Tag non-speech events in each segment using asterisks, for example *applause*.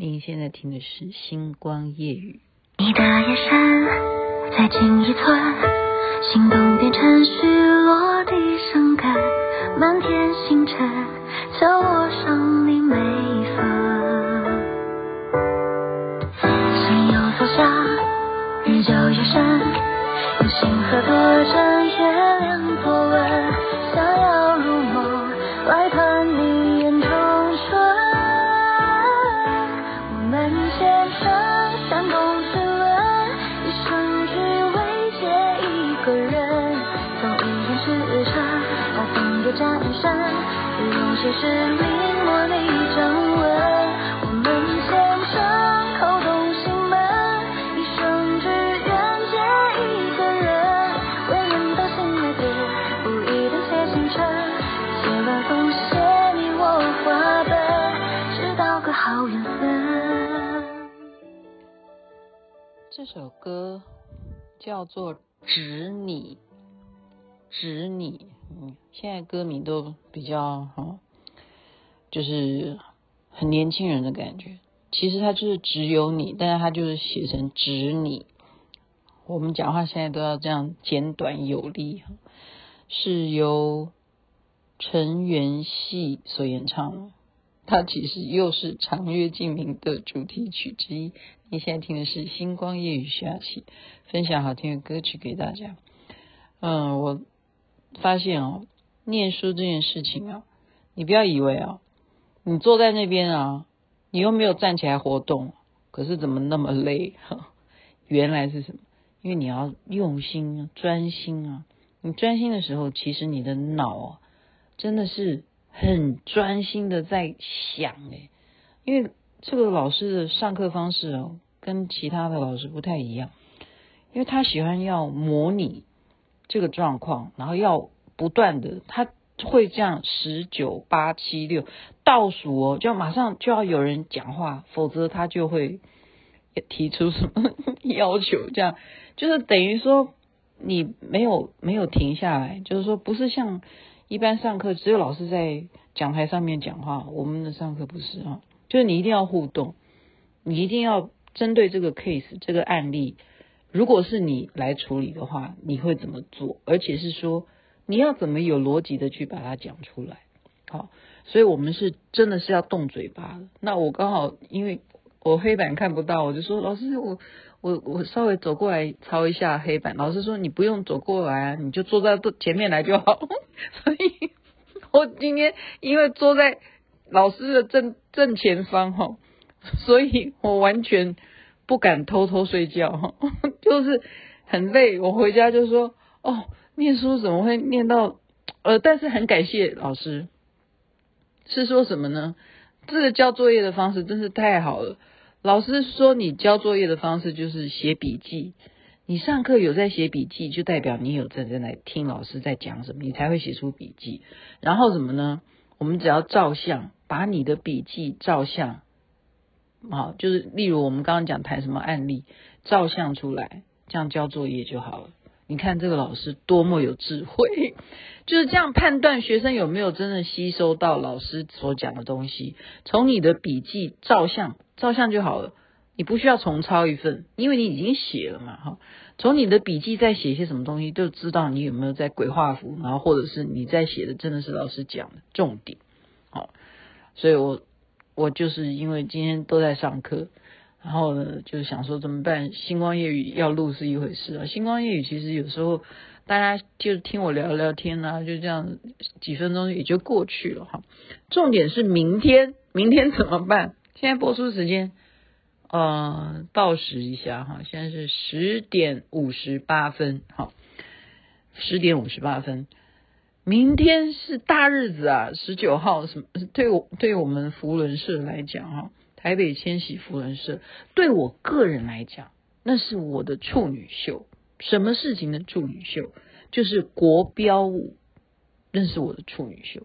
您现在听的是《星光夜雨》。你的眼神在记忆村，心动变成虚落地生根，满天星辰敲我想你每一分。山有所向，日久越深，有星河多真，月其实临摹你掌纹，我们虔诚叩动心门，一生只愿见一个人，为人道心来的，不一定写星辰，写晚风写你我话本，直到个好缘分。这首歌叫做《指你》，指你，嗯，现在歌名都比较好。就是很年轻人的感觉，其实他就是只有你，但是他就是写成指你。我们讲话现在都要这样简短有力，是由陈元戏所演唱的，它其实又是《长月烬明》的主题曲之一。你现在听的是《星光夜雨》下起，分享好听的歌曲给大家。嗯，我发现哦，念书这件事情啊，你不要以为啊。你坐在那边啊，你又没有站起来活动，可是怎么那么累？*laughs* 原来是什么？因为你要用心啊，专心啊。你专心的时候，其实你的脑啊，真的是很专心的在想诶。因为这个老师的上课方式哦，跟其他的老师不太一样，因为他喜欢要模拟这个状况，然后要不断的他。会这样十九八七六倒数哦，就马上就要有人讲话，否则他就会提出什么要求。这样就是等于说你没有没有停下来，就是说不是像一般上课只有老师在讲台上面讲话，我们的上课不是啊，就是你一定要互动，你一定要针对这个 case 这个案例，如果是你来处理的话，你会怎么做？而且是说。你要怎么有逻辑的去把它讲出来？好，所以我们是真的是要动嘴巴的。那我刚好因为我黑板看不到，我就说老师，我我我稍微走过来抄一下黑板。老师说你不用走过来啊，你就坐在前面来就好。*laughs* 所以我今天因为坐在老师的正正前方哈，所以我完全不敢偷偷睡觉，*laughs* 就是很累。我回家就说哦。念书怎么会念到？呃，但是很感谢老师，是说什么呢？这个交作业的方式真是太好了。老师说你交作业的方式就是写笔记，你上课有在写笔记，就代表你有在在来听老师在讲什么，你才会写出笔记。然后什么呢？我们只要照相，把你的笔记照相，好，就是例如我们刚刚讲谈什么案例，照相出来，这样交作业就好了。你看这个老师多么有智慧，就是这样判断学生有没有真的吸收到老师所讲的东西。从你的笔记照相，照相就好了，你不需要重抄一份，因为你已经写了嘛，哈。从你的笔记再写些什么东西，就知道你有没有在鬼画符，然后或者是你在写的真的是老师讲的重点，好。所以我我就是因为今天都在上课。然后呢，就是想说怎么办？星光夜语要录是一回事啊。星光夜语其实有时候大家就听我聊聊天啊，就这样几分钟也就过去了哈。重点是明天，明天怎么办？现在播出时间，呃，报时一下哈，现在是十点五十八分，好，十点五十八分。明天是大日子啊，十九号什么？对我对我们福伦社来讲哈。台北千禧扶轮社，对我个人来讲，那是我的处女秀。什么事情的处女秀？就是国标舞，那是我的处女秀。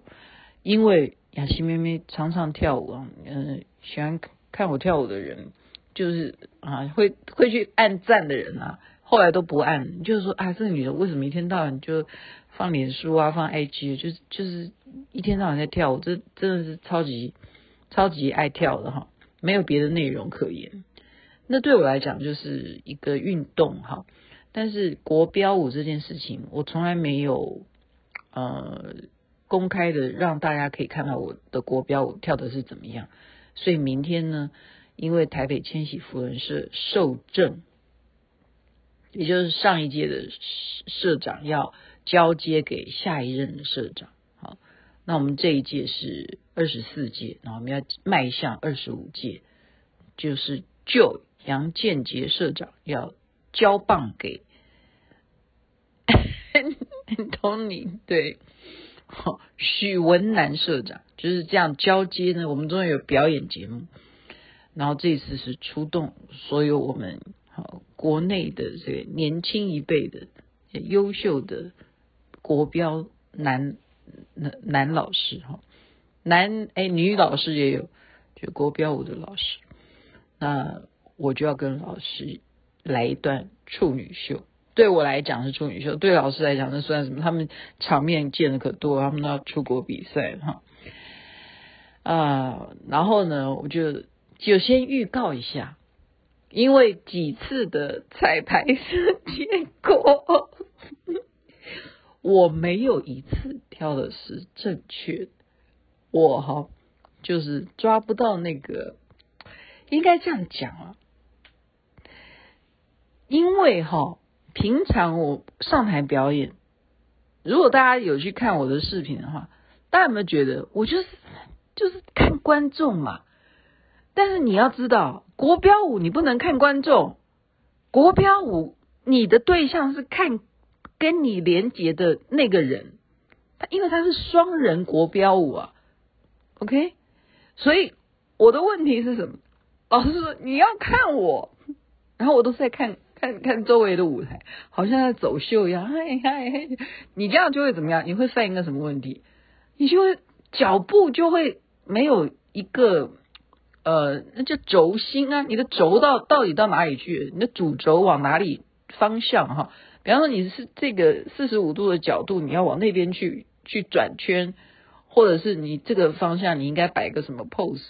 因为雅琪妹妹常常跳舞啊，嗯、喜欢看我跳舞的人，就是啊，会会去按赞的人啊，后来都不按，就是说啊，这个女的为什么一天到晚就放脸书啊，放 IG，就是就是一天到晚在跳舞，这真的是超级超级爱跳的哈。没有别的内容可言。那对我来讲就是一个运动哈，但是国标舞这件事情，我从来没有呃公开的让大家可以看到我的国标舞跳的是怎么样。所以明天呢，因为台北千禧扶轮社受证，也就是上一届的社长要交接给下一任的社长。好，那我们这一届是二十四届，然后我们要迈向二十五届，就是就。杨建杰社长要交棒给 Tony，对，好，许文南社长就是这样交接呢。我们终于有表演节目，然后这次是出动所有我们好国内的这个年轻一辈的优秀的国标男男男老师哈，男哎女老师也有，就国标舞的老师那。我就要跟老师来一段处女秀，对我来讲是处女秀，对老师来讲那算什么？他们场面见的可多，他们都要出国比赛哈。啊，然后呢，我就就先预告一下，因为几次的彩排是结果，我没有一次跳的是正确的，我哈就是抓不到那个，应该这样讲啊。因为哈，平常我上台表演，如果大家有去看我的视频的话，大家有没有觉得我就是就是看观众嘛？但是你要知道，国标舞你不能看观众，国标舞你的对象是看跟你连结的那个人，他因为他是双人国标舞啊，OK？所以我的问题是什么？老师说你要看我，然后我都是在看。看看周围的舞台，好像在走秀一样。嗨嗨嗨，你这样就会怎么样？你会犯一个什么问题？你就会脚步就会没有一个呃，那叫轴心啊。你的轴到到底到哪里去？你的主轴往哪里方向哈？比方说你是这个四十五度的角度，你要往那边去去转圈，或者是你这个方向你应该摆个什么 pose？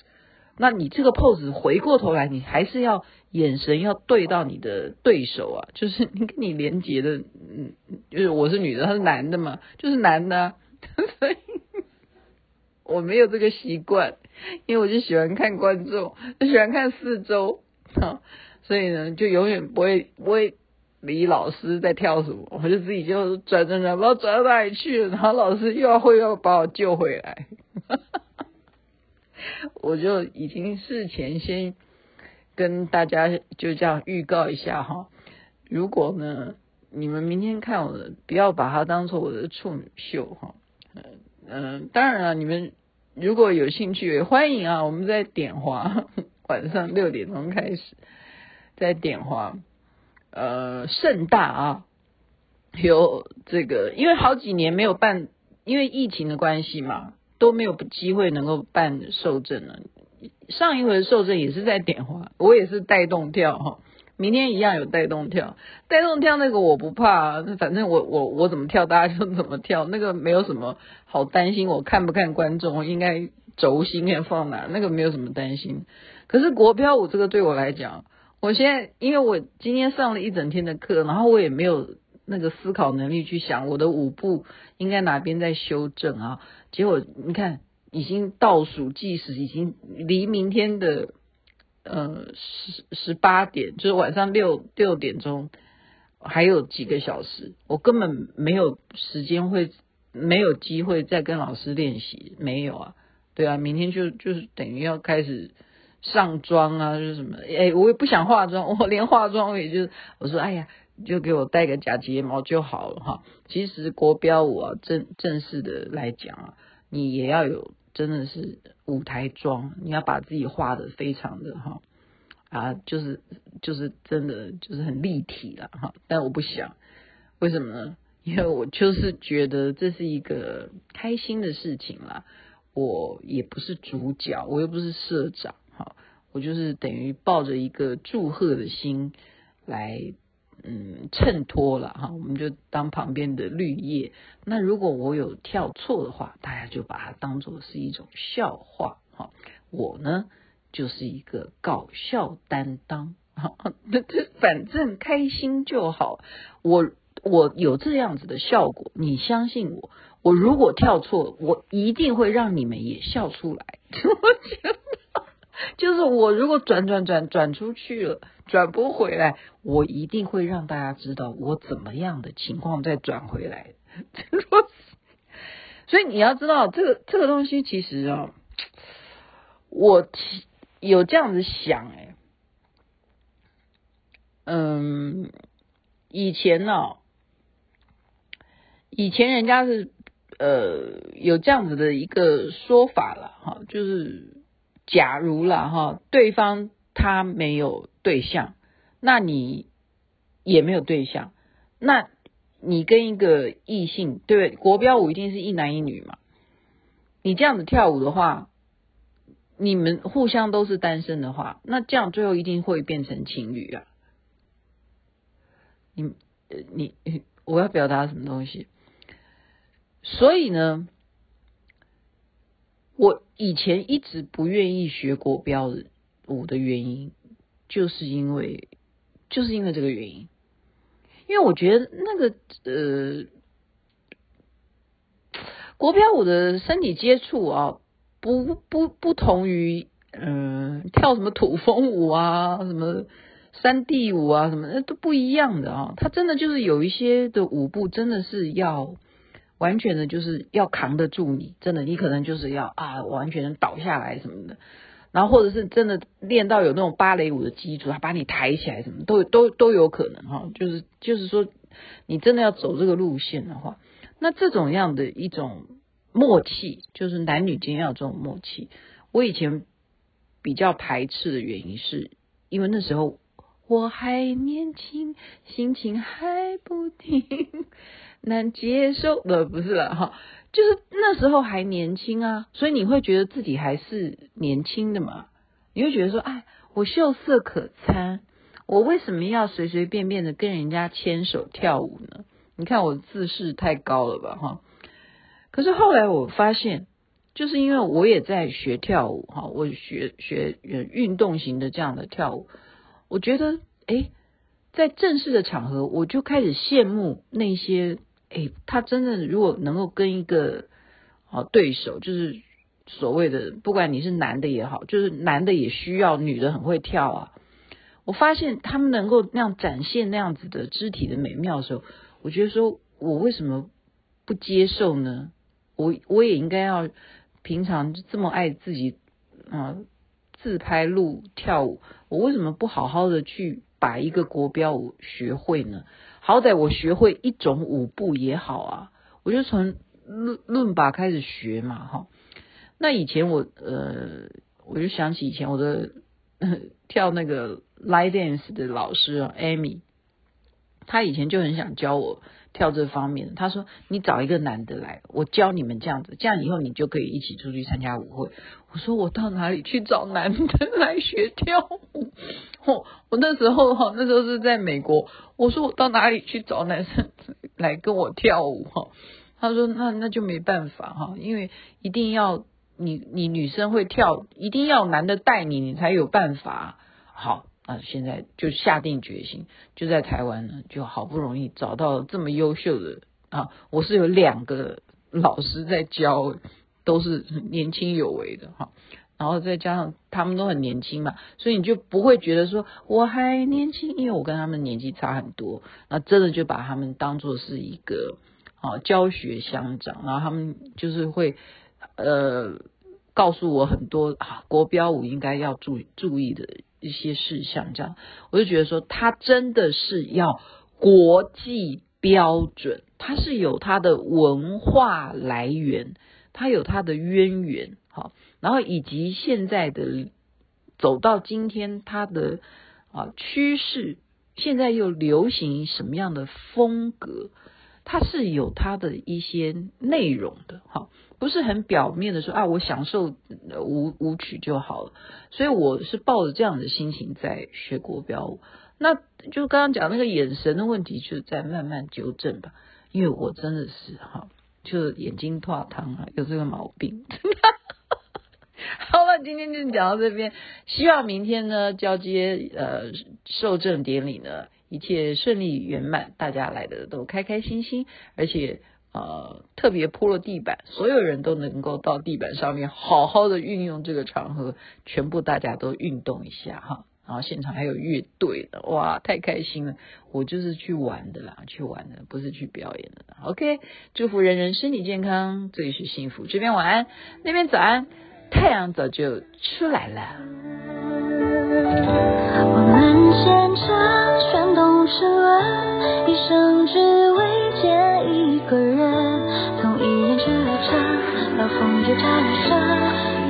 那你这个 pose 回过头来，你还是要眼神要对到你的对手啊，就是你跟你连接的，嗯，就是我是女的，他是男的嘛，就是男的啊，*laughs* 所以我没有这个习惯，因为我就喜欢看观众，就喜欢看四周，啊，所以呢，就永远不会不会李老师在跳什么，我就自己就转转转，不知道转到哪里去了，然后老师又要会要把我救回来。*laughs* 我就已经事前先跟大家就这样预告一下哈，如果呢你们明天看我的，不要把它当做我的处女秀哈，嗯，当然了，你们如果有兴趣也欢迎啊，我们在点华 *laughs* 晚上六点钟开始在点华，呃盛大啊，有这个因为好几年没有办，因为疫情的关系嘛。都没有机会能够办受证了。上一回受证也是在点花，我也是带动跳哈。明天一样有带动跳，带动跳那个我不怕，反正我我我怎么跳大家就怎么跳，那个没有什么好担心。我看不看观众，应该轴心要放哪，那个没有什么担心。可是国标舞这个对我来讲，我现在因为我今天上了一整天的课，然后我也没有。那个思考能力去想我的舞步应该哪边在修正啊？结果你看，已经倒数计时，已经离明天的呃十十八点，就是晚上六六点钟还有几个小时，我根本没有时间会没有机会再跟老师练习，没有啊？对啊，明天就就是等于要开始上妆啊，就是什么？哎，我也不想化妆，*laughs* 我连化妆我也就是我说，哎呀。就给我戴个假睫毛就好了哈。其实国标舞啊，正正式的来讲啊，你也要有真的是舞台妆，你要把自己画的非常的哈啊，就是就是真的就是很立体了哈。但我不想，为什么呢？因为我就是觉得这是一个开心的事情啦。我也不是主角，我又不是社长，我就是等于抱着一个祝贺的心来。嗯，衬托了哈，我们就当旁边的绿叶。那如果我有跳错的话，大家就把它当做是一种笑话哈。我呢，就是一个搞笑担当，*laughs* 反正开心就好。我我有这样子的效果，你相信我。我如果跳错，我一定会让你们也笑出来。*laughs* 我觉得，就是我如果转转转转出去了，转不回来，我一定会让大家知道我怎么样的情况再转回来。*laughs* 所以你要知道，这个这个东西其实啊，我有这样子想哎，嗯，以前呢，以前人家是呃有这样子的一个说法了哈，就是假如了哈，对方他没有对象，那你也没有对象，那。你跟一个异性，对，国标舞一定是一男一女嘛？你这样子跳舞的话，你们互相都是单身的话，那这样最后一定会变成情侣啊！你，你，我要表达什么东西？所以呢，我以前一直不愿意学国标舞的原因，就是因为，就是因为这个原因。因为我觉得那个呃，国标舞的身体接触啊，不不不同于嗯、跳什么土风舞啊，什么山地舞啊，什么那都不一样的啊。它真的就是有一些的舞步，真的是要完全的，就是要扛得住你。真的，你可能就是要啊，完全倒下来什么的。然后或者是真的练到有那种芭蕾舞的基础，他把你抬起来，什么都都都有可能哈。就是就是说，你真的要走这个路线的话，那这种样的一种默契，就是男女间要有这种默契。我以前比较排斥的原因是，因为那时候我还年轻，心情还不定，难接受。呃，不是了哈。就是那时候还年轻啊，所以你会觉得自己还是年轻的嘛？你会觉得说，哎，我秀色可餐，我为什么要随随便便的跟人家牵手跳舞呢？你看我自视太高了吧，哈。可是后来我发现，就是因为我也在学跳舞，哈，我学学运动型的这样的跳舞，我觉得，哎，在正式的场合，我就开始羡慕那些。哎，他真的如果能够跟一个啊对手，就是所谓的不管你是男的也好，就是男的也需要女的很会跳啊。我发现他们能够那样展现那样子的肢体的美妙的时候，我觉得说我为什么不接受呢？我我也应该要平常这么爱自己啊自拍录跳舞，我为什么不好好的去把一个国标舞学会呢？好歹我学会一种舞步也好啊，我就从论论把开始学嘛，哈。那以前我呃，我就想起以前我的跳那个 liedance 的老师啊，Amy，他以前就很想教我跳这方面。他说：“你找一个男的来，我教你们这样子，这样以后你就可以一起出去参加舞会。”我说：“我到哪里去找男的来学跳舞？”我我那时候哈，那时候是在美国。我说我到哪里去找男生 *laughs* 来跟我跳舞哈？他说那那就没办法哈，因为一定要你你女生会跳，一定要男的带你，你才有办法。好，啊现在就下定决心，就在台湾呢，就好不容易找到这么优秀的啊！我是有两个老师在教，都是年轻有为的哈。然后再加上他们都很年轻嘛，所以你就不会觉得说我还年轻，因为我跟他们年纪差很多。那真的就把他们当做是一个啊教学相长，然后他们就是会呃告诉我很多啊国标舞应该要注注意的一些事项。这样我就觉得说，他真的是要国际标准，他是有他的文化来源，他有他的渊源，好。然后以及现在的走到今天，它的啊趋势，现在又流行什么样的风格？它是有它的一些内容的，哈，不是很表面的说啊，我享受舞舞曲就好了。所以我是抱着这样的心情在学国标舞。那就刚刚讲那个眼神的问题，就在慢慢纠正吧。因为我真的是哈，就眼睛怕汤啊，有这个毛病。*laughs* 好了，今天就讲到这边，希望明天呢交接呃受证典礼呢一切顺利圆满，大家来的都开开心心，而且呃特别铺了地板，所有人都能够到地板上面，好好的运用这个场合，全部大家都运动一下哈。然后现场还有乐队的，哇，太开心了！我就是去玩的啦，去玩的，不是去表演的。OK，祝福人人身体健康，这里是幸福，这边晚安，那边早安，太阳早就出来了。我们全都是一生只。红叶沾染沙，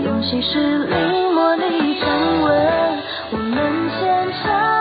用心事临摹你掌纹，我们牵着。